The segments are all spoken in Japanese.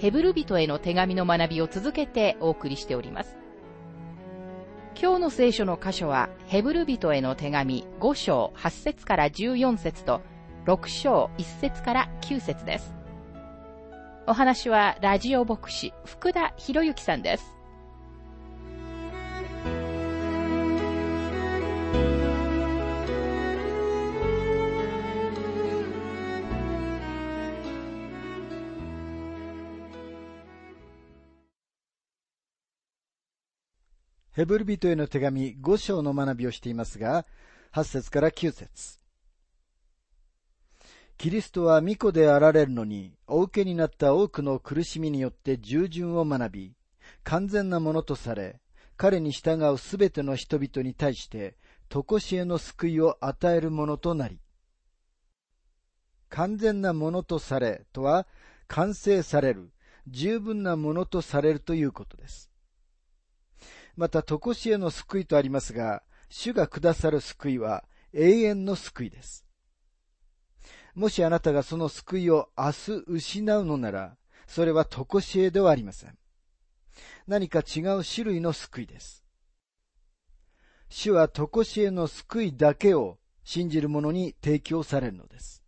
ヘブル人への手紙の学びを続けてお送りしております。今日の聖書の箇所は、ヘブル人への手紙5章8節から14節と、6章1節から9節です。お話は、ラジオ牧師、福田博之さんです。ヘブル人への手紙5章の学びをしていますが、8節から9節キリストは巫女であられるのに、お受けになった多くの苦しみによって従順を学び、完全なものとされ、彼に従うすべての人々に対して、とこしえの救いを与えるものとなり、完全なものとされとは、完成される、十分なものとされるということです。また、とこしえの救いとありますが、主がくださる救いは永遠の救いです。もしあなたがその救いを明日失うのなら、それはとこしえではありません。何か違う種類の救いです。主はとこしえの救いだけを信じる者に提供されるのです。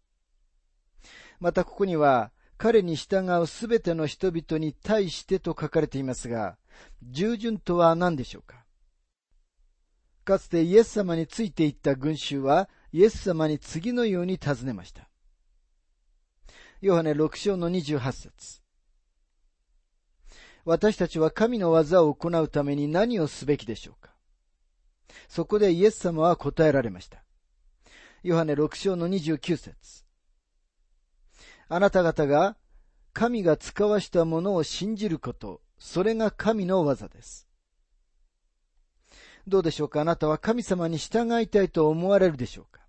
またここには、彼に従うすべての人々に対してと書かれていますが、従順とは何でしょうか？かつてイエス様についていった群衆は、イエス様に次のように尋ねました。ヨハネ6章の28節私たちは神の技を行うために何をすべきでしょうか？そこでイエス様は答えられました。ヨハネ6章の29節あなた方が神が使わしたものを信じること、それが神の技です。どうでしょうか？あなたは神様に従いたいと思われるでしょうか？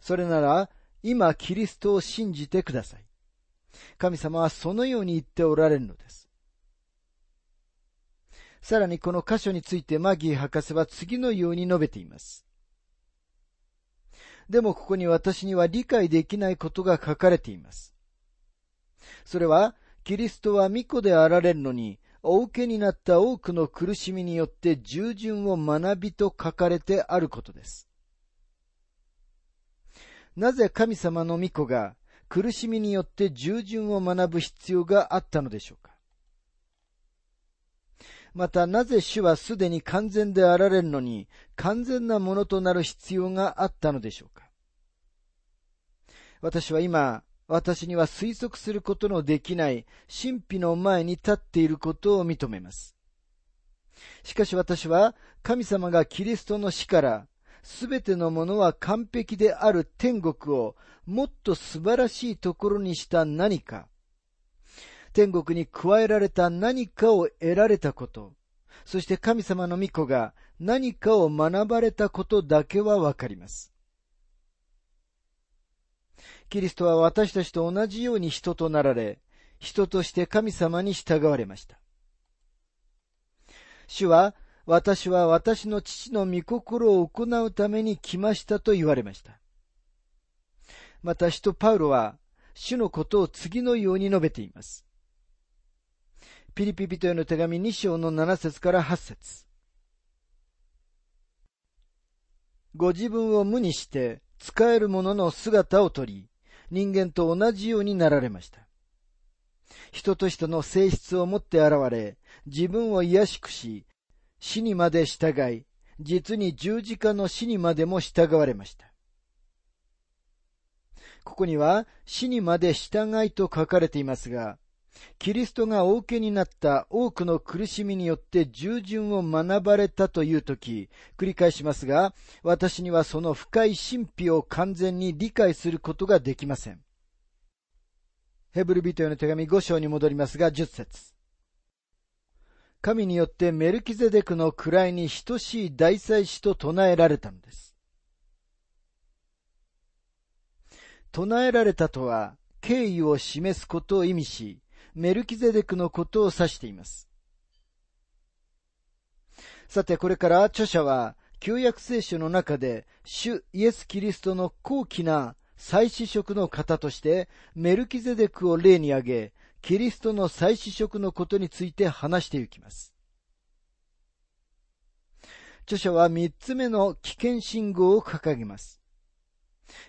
それなら、今キリストを信じてください。神様はそのように言っておられるのです。さらにこの箇所についてマギー博士は次のように述べています。でもここに私には理解できないことが書かれています。それは、キリストは巫女であられるのに、お受けになった多くの苦しみによって従順を学びと書かれてあることです。なぜ神様の御子が苦しみによって従順を学ぶ必要があったのでしょうか？またなぜ主はすでに完全であられるのに完全なものとなる必要があったのでしょうか？私は今、私には推測することのできない神秘の前に立っていることを認めます。しかし私は神様がキリストの死からすべてのものは完璧である天国をもっと素晴らしいところにした何か、天国に加えられた何かを得られたこと、そして神様の御子が何かを学ばれたことだけはわかります。キリストは私たちと同じように人となられ、人として神様に従われました。主は、私は私の父の御心を行うために来ましたと言われました。また使徒パウロは、主のことを次のように述べています。ピリピ人への手紙2章の7節から8節ご自分を無にして使える者の姿をとり、人間と同じようになられました。人と人の性質を持って現れ、自分を癒しくし、死にまで従い、実に十字架の死にまでも従われました。ここには死にまで従いと書かれていますが、キリストがお受けになった多くの苦しみによって従順を学ばれたというとき、繰り返しますが、私にはその深い神秘を完全に理解することができません。ヘブル人への手紙5章に戻りますが、10節神によってメルキゼデクの位に等しい大祭司と唱えられたのです。唱えられたとは、敬意を示すことを意味し、メルキゼデクのことを指しています。さて、これから著者は、旧約聖書の中で、主イエス・キリストの高貴な祭司職の方として、メルキゼデクを例に挙げ、キリストの祭司職のことについて話していきます。著者は三つ目の危険信号を掲げます。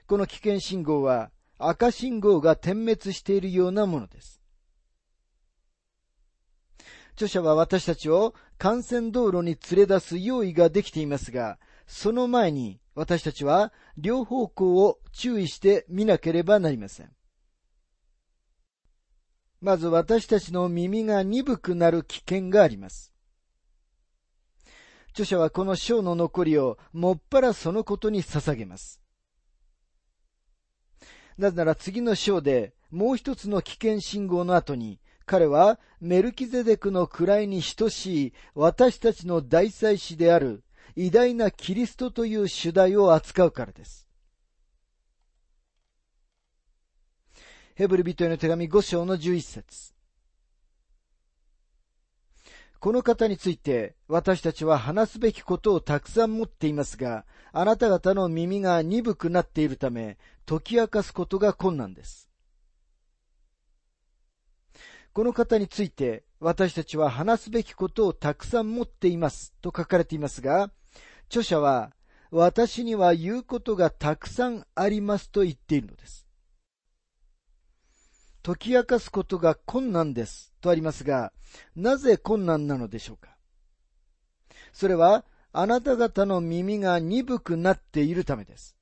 この危険信号は赤信号が点滅しているようなものです。著者は私たちを幹線道路に連れ出す用意ができていますが、その前に私たちは両方向を注意して見なければなりません。まず私たちの耳が鈍くなる危険があります。著者はこの章の残りをもっぱらそのことに捧げます。なぜなら次の章でもう一つの危険信号の後に彼はメルキゼデクの位に等しい私たちの大祭司である偉大なキリストという主題を扱うからです。ヘブル人への手紙5章の11節この方について私たちは話すべきことをたくさん持っていますが、あなた方の耳が鈍くなっているため、解き明かすことが困難です。この方について私たちは話すべきことをたくさん持っていますと書かれていますが、著者は私には言うことがたくさんありますと言っているのです。解き明かすことが困難ですとありますが、なぜ困難なのでしょうかそれは、あなた方の耳が鈍くなっているためです。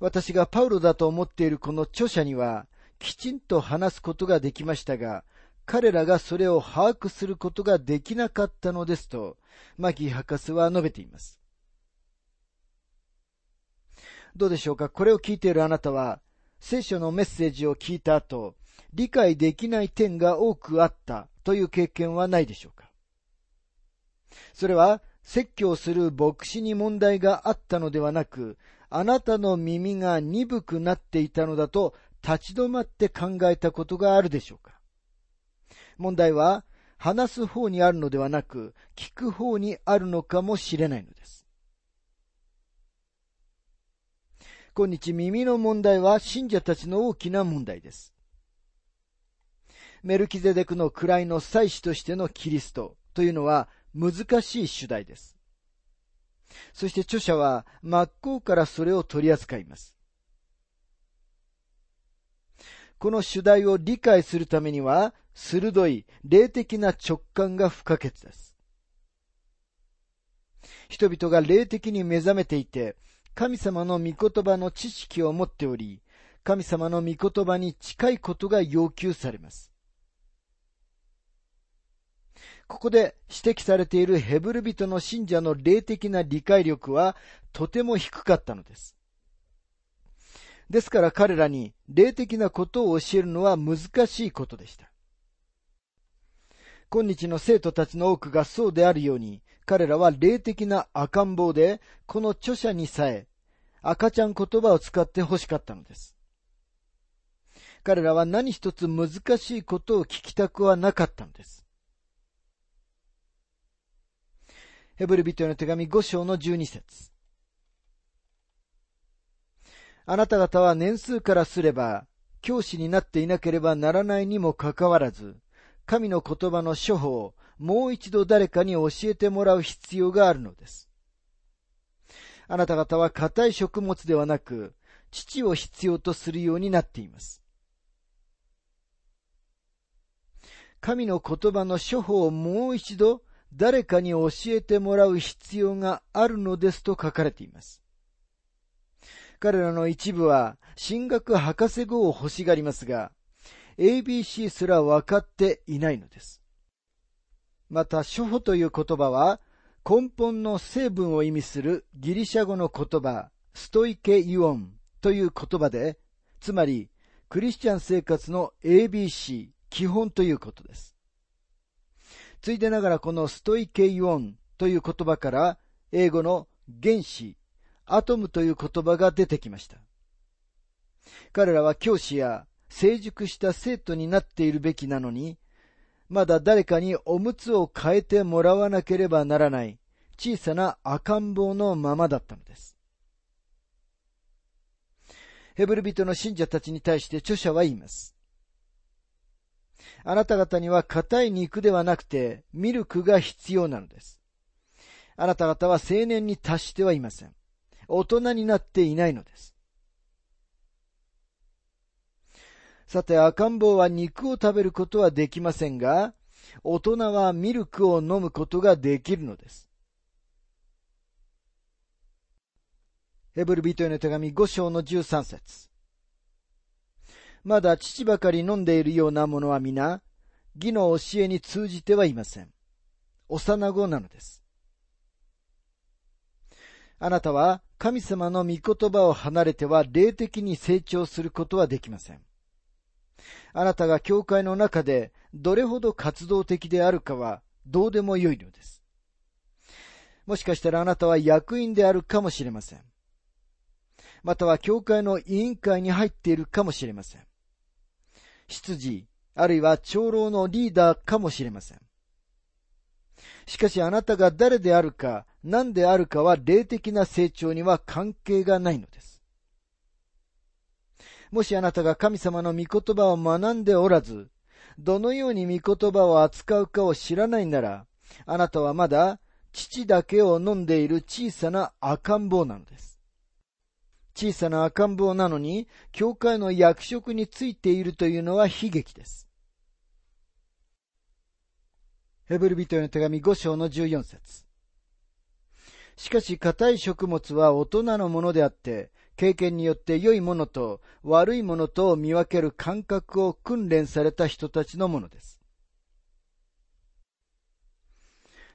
私がパウロだと思っているこの著者には、きちんと話すことができましたが、彼らがそれを把握することができなかったのですと、マギー博士は述べています。どうでしょうか？これを聞いているあなたは、聖書のメッセージを聞いた後、理解できない点が多くあったという経験はないでしょうか？それは説教する牧師に問題があったのではなく、あなたの耳が鈍くなっていたのだと立ち止まって考えたことがあるでしょうか？問題は話す方にあるのではなく、聞く方にあるのかもしれないのです。今日耳の問題は信者たちの大きな問題です。メルキゼデクの位の祭司としてのキリストというのは難しい主題です。そして著者は真っ向からそれを取り扱います。この主題を理解するためには、鋭い霊的な直感が不可欠です。人々が霊的に目覚めていて、神様の御言葉の知識を持っており、神様の御言葉に近いことが要求されます。ここで指摘されているヘブル人の信者の霊的な理解力はとても低かったのです。ですから彼らに霊的なことを教えるのは難しいことでした。今日の生徒たちの多くがそうであるように、彼らは霊的な赤ん坊で、この著者にさえ赤ちゃん言葉を使って欲しかったのです。彼らは何一つ難しいことを聞きたくはなかったのです。ヘブル人への手紙5章の12節あなた方は年数からすれば、教師になっていなければならないにもかかわらず、神の言葉の処方をもう一度誰かに教えてもらう必要があるのです。あなた方は硬い食物ではなく、父を必要とするようになっています。神の言葉の処方をもう一度誰かに教えてもらう必要があるのですと書かれています。彼らの一部は進学博士号を欲しがりますが、ABC すら分かっていないのです。また、処方という言葉は、根本の成分を意味するギリシャ語の言葉、ストイケイオンという言葉で、つまり、クリスチャン生活の ABC、基本ということです。ついでながらこのストイケイオンという言葉から英語の原子、アトムという言葉が出てきました。彼らは教師や成熟した生徒になっているべきなのに、まだ誰かにおむつを変えてもらわなければならない小さな赤ん坊のままだったのです。ヘブル人の信者たちに対して著者は言います。あなた方には硬い肉ではなくてミルクが必要なのです。あなた方は青年に達してはいません。大人になっていないのです。さて、赤ん坊は肉を食べることはできませんが、大人はミルクを飲むことができるのです。ヘブル人への手紙5章の13節まだ父ばかり飲んでいるようなものは皆、義の教えに通じてはいません。幼子なのです。あなたは神様の御言葉を離れては霊的に成長することはできません。あなたが教会の中でどれほど活動的であるかはどうでもよいのです。もしかしたらあなたは役員であるかもしれません。または教会の委員会に入っているかもしれません。執事、あるいは長老のリーダーかもしれません。しかしあなたが誰であるか何であるかは霊的な成長には関係がないのです。もしあなたが神様の御言葉を学んでおらず、どのように御言葉を扱うかを知らないなら、あなたはまだ父だけを飲んでいる小さな赤ん坊なのです。小さな赤ん坊なのに、教会の役職についているというのは悲劇です。ヘブル人への手紙5章の14節しかし硬い食物は大人のものであって、経験によって良いものと悪いものとを見分ける感覚を訓練された人たちのものです。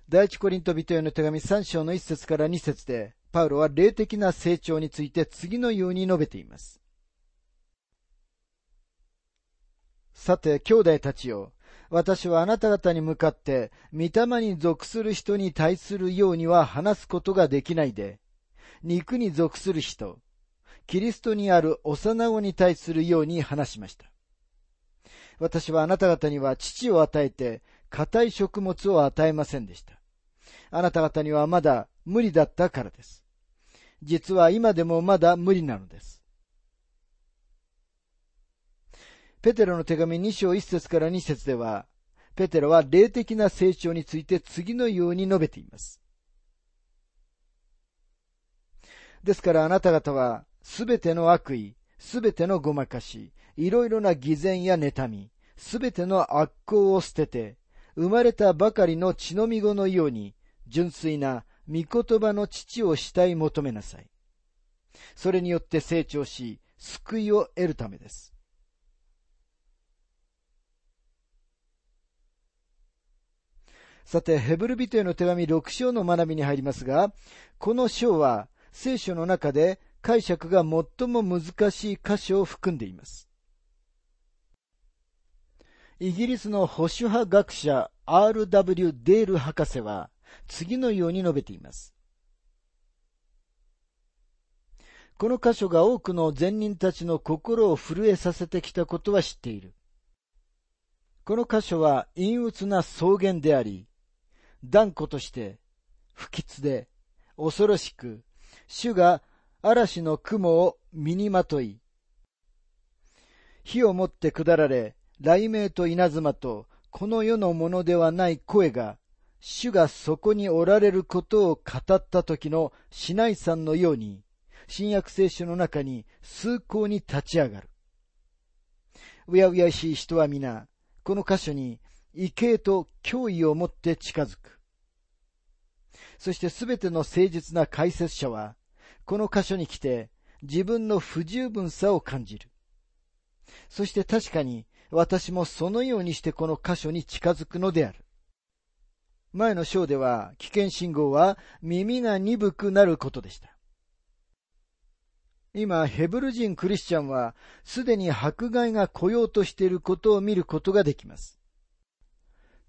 第一コリント人への手紙3章の1節から2節で、パウロは霊的な成長について次のように述べています。さて、兄弟たちよ、私はあなた方に向かって、御霊に属する人に対するようには話すことができないで、肉に属する人、キリストにある幼子に対するように話しました。私はあなた方には父を与えて、硬い食物を与えませんでした。あなた方にはまだ無理だったからです。実は今でもまだ無理なのです。ペテロの手紙2章1節から2節では、ペテロは霊的な成長について次のように述べています。ですからあなた方は、すべての悪意、すべてのごまかし、いろいろな偽善や妬み、すべての悪行を捨てて、生まれたばかりの血のみ子のように、純粋な御言葉の父を慕い求めなさい。それによって成長し、救いを得るためです。さて、ヘブル人への手紙6章の学びに入りますが、この章は聖書の中で解釈が最も難しい箇所を含んでいます。イギリスの保守派学者 R.W. デール博士は次のように述べています。この箇所が多くの善人たちの心を震えさせてきたことは知っている。この箇所は陰鬱な草原であり、断固として不吉で恐ろしく、主が嵐の雲を身にまとい、火をもって下られ、雷鳴と稲妻と、この世のものではない声が、主がそこにおられることを語った時のシナイさんのように、新約聖書の中に崇高に立ち上がる。うやうやしい人は皆、この箇所に畏敬と脅威を持って近づく。そしてすべての誠実な解説者は、この箇所に来て自分の不十分さを感じる。そして確かに私もそのようにしてこの箇所に近づくのである。前の章では危険信号は耳が鈍くなることでした。今、ヘブル人クリスチャンはすでに迫害が来ようとしていることを見ることができます。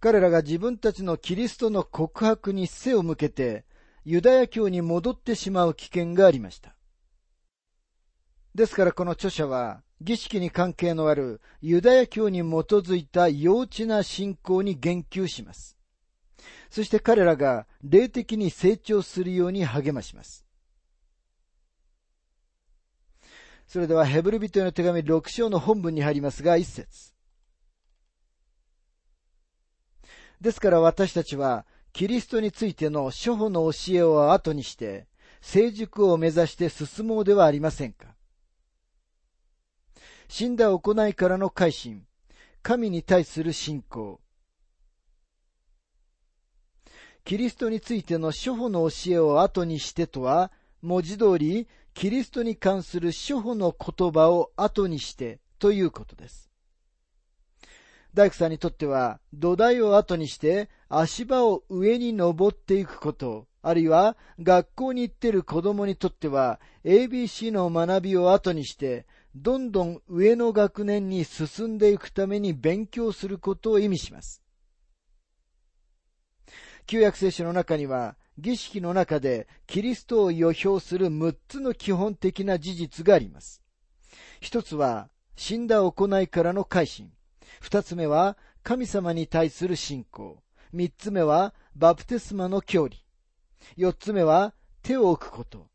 彼らが自分たちのキリストの告白に背を向けて、ユダヤ教に戻ってしまう危険がありました。ですからこの著者は、儀式に関係のあるユダヤ教に基づいた幼稚な信仰に言及します。そして彼らが霊的に成長するように励まします。それではヘブル人への手紙6章の本文に入りますが、一節。ですから私たちは、キリストについての初歩の教えを後にして、成熟を目指して進もうではありませんか。死んだ行いからの改心、神に対する信仰、キリストについての初歩の教えを後にしてとは、文字通り、キリストに関する初歩の言葉を後にしてということです。大工さんにとっては、土台を後にして足場を上に登っていくこと、あるいは学校に行っている子供にとっては ABC の学びを後にして、どんどん上の学年に進んでいくために勉強することを意味します。旧約聖書の中には、儀式の中でキリストを予表する6つの基本的な事実があります。一つは、死んだ行いからの改心。二つ目は、神様に対する信仰。三つ目は、バプテスマの教理。四つ目は、手を置くこと。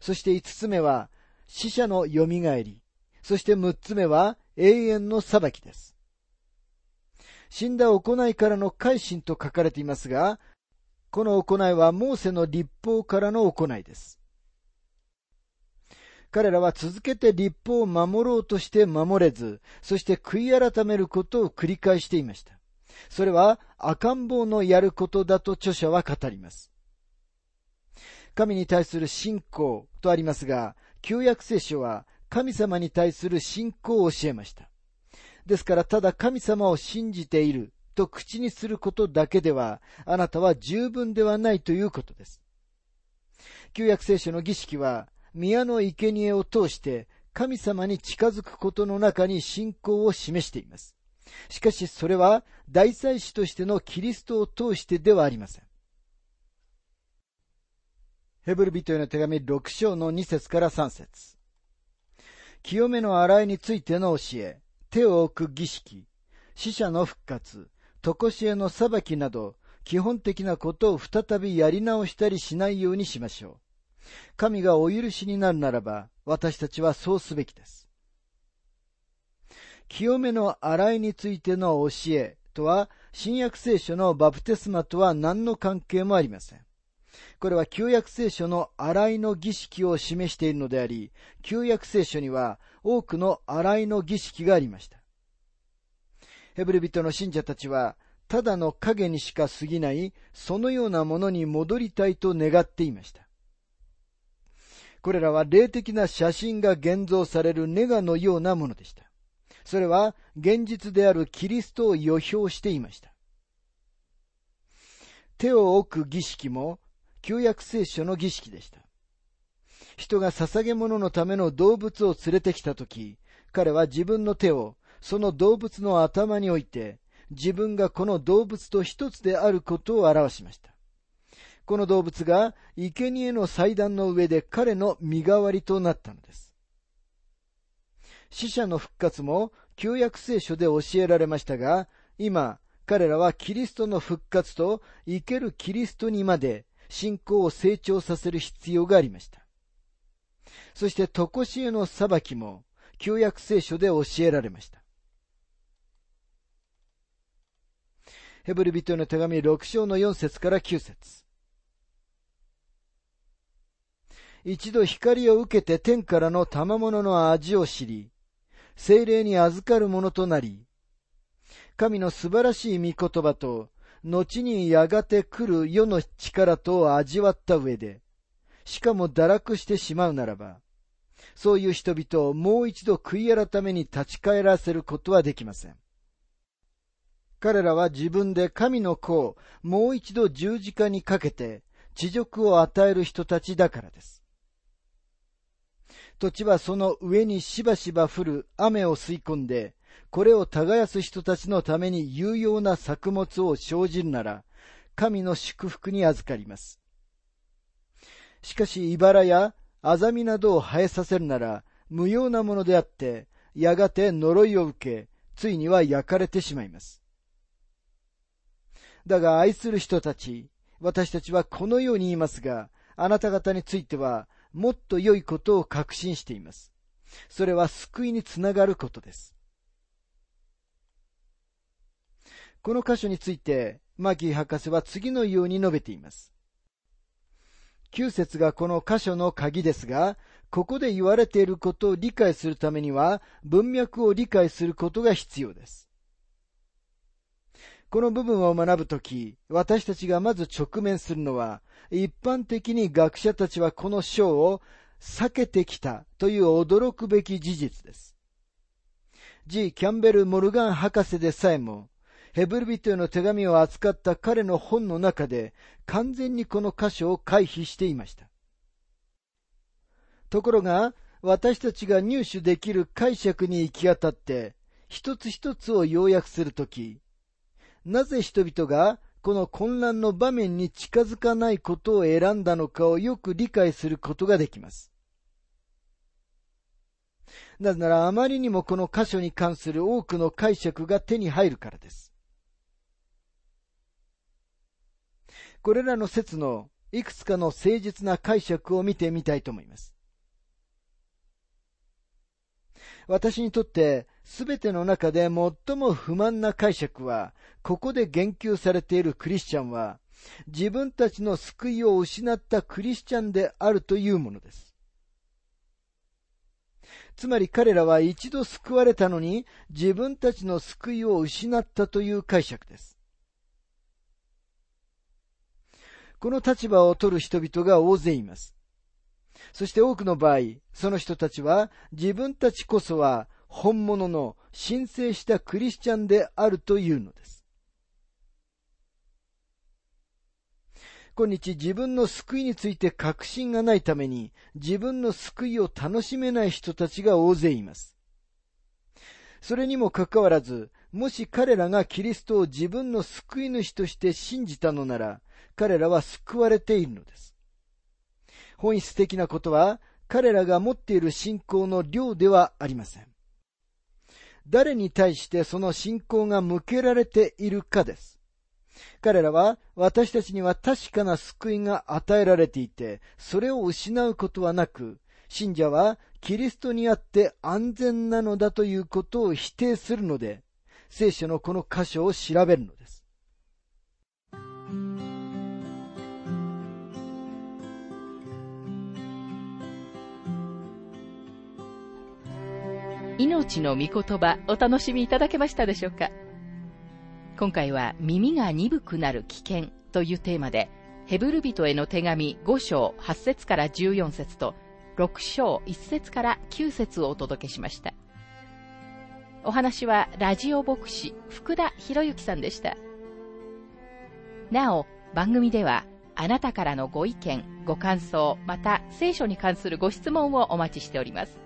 そして五つ目は、死者の蘇り。そして六つ目は、永遠の裁きです。死んだ行いからの改心と書かれていますが、この行いはモーセの立法からの行いです。彼らは続けて立法を守ろうとして守れず、そして悔い改めることを繰り返していました。それは赤ん坊のやることだと著者は語ります。神に対する信仰とありますが、旧約聖書は神様に対する信仰を教えました。ですからただ神様を信じていると口にすることだけでは、あなたは十分ではないということです。旧約聖書の儀式は、宮の生贄を通して神様に近づくことの中に信仰を示しています。しかしそれは大祭司としてのキリストを通してではありません。ヘブル人への手紙6章の2節から3節清めの洗いについての教え、手を置く儀式、死者の復活、常しえの裁きなど、基本的なことを再びやり直したりしないようにしましょう。神がお許しになるならば、私たちはそうすべきです。清めの洗いについての教えとは、新約聖書のバプテスマとは何の関係もありません。これは旧約聖書の洗いの儀式を示しているのであり、旧約聖書には多くの洗いの儀式がありました。ヘブル人の信者たちは、ただの影にしか過ぎない、そのようなものに戻りたいと願っていました。これらは霊的な写真が現像されるネガのようなものでした。それは現実であるキリストを予表していました。手を置く儀式も旧約聖書の儀式でした。人が捧げ物のための動物を連れてきたとき、彼は自分の手をその動物の頭において、自分がこの動物と一つであることを表しました。この動物が生贄の祭壇の上で彼の身代わりとなったのです。死者の復活も旧約聖書で教えられましたが、今、彼らはキリストの復活と生けるキリストにまで信仰を成長させる必要がありました。そして、とこしえの裁きも旧約聖書で教えられました。ヘブル人への手紙6章の4節から9節一度光を受けて天からの賜物の味を知り、精霊に預かるものとなり、神の素晴らしい御言葉と、後にやがて来る世の力と味わった上で、しかも堕落してしまうならば、そういう人々をもう一度悔い改めに立ち返らせることはできません。彼らは自分で神の子をもう一度十字架にかけて地辱を与える人たちだからです。土地はその上にしばしば降る雨を吸い込んで、これを耕す人たちのために有用な作物を生じるなら、神の祝福に預かります。しかし、茨やアザミなどを生えさせるなら、無用なものであって、やがて呪いを受け、ついには焼かれてしまいます。だが愛する人たち、私たちはこのように言いますが、あなた方については、もっと良いことを確信しています。それは救いにつながることです。この箇所について、マギー博士は次のように述べています。9節がこの箇所の鍵ですが、ここで言われていることを理解するためには、文脈を理解することが必要です。この部分を学ぶとき、私たちがまず直面するのは、一般的に学者たちはこの章を避けてきたという驚くべき事実です。G. キャンベル・モルガン博士でさえも、ヘブル人への手紙を扱った彼の本の中で完全にこの箇所を回避していました。ところが、私たちが入手できる解釈に行き当たって、一つ一つを要約するとき、なぜ人々がこの混乱の場面に近づかないことを選んだのかをよく理解することができます。なぜならあまりにもこの箇所に関する多くの解釈が手に入るからです。これらの説のいくつかの誠実な解釈を見てみたいと思います。私にとって全ての中で最も不満な解釈は、ここで言及されているクリスチャンは、自分たちの救いを失ったクリスチャンであるというものです。つまり彼らは一度救われたのに自分たちの救いを失ったという解釈です。この立場を取る人々が大勢います。そして多くの場合、その人たちは自分たちこそは本物の申請したクリスチャンであるというのです。今日自分の救いについて確信がないために自分の救いを楽しめない人たちが大勢います。それにもかかわらず、もし彼らがキリストを自分の救い主として信じたのなら、彼らは救われているのです。本質的なことは、彼らが持っている信仰の量ではありません。誰に対してその信仰が向けられているかです。彼らは私たちには確かな救いが与えられていて、それを失うことはなく、信者はキリストにあって安全なのだということを否定するので、聖書のこの箇所を調べるのです。命の御言葉お楽しみいただけましたでしょうか？今回は耳が鈍くなる危険というテーマでヘブル人への手紙5章8節から14節と6章1節から9節をお届けしました。お話はラジオ牧師福田博之さんでした。なお、番組ではあなたからのご意見、ご感想、また聖書に関するご質問をお待ちしております。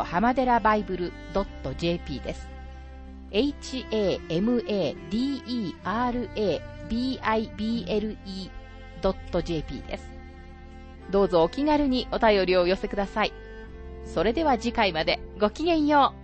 浜寺バイブル .jp です。hamadera.bible.jp です。どうぞお気軽にお便りをお寄せください。それでは次回までごきげんよう。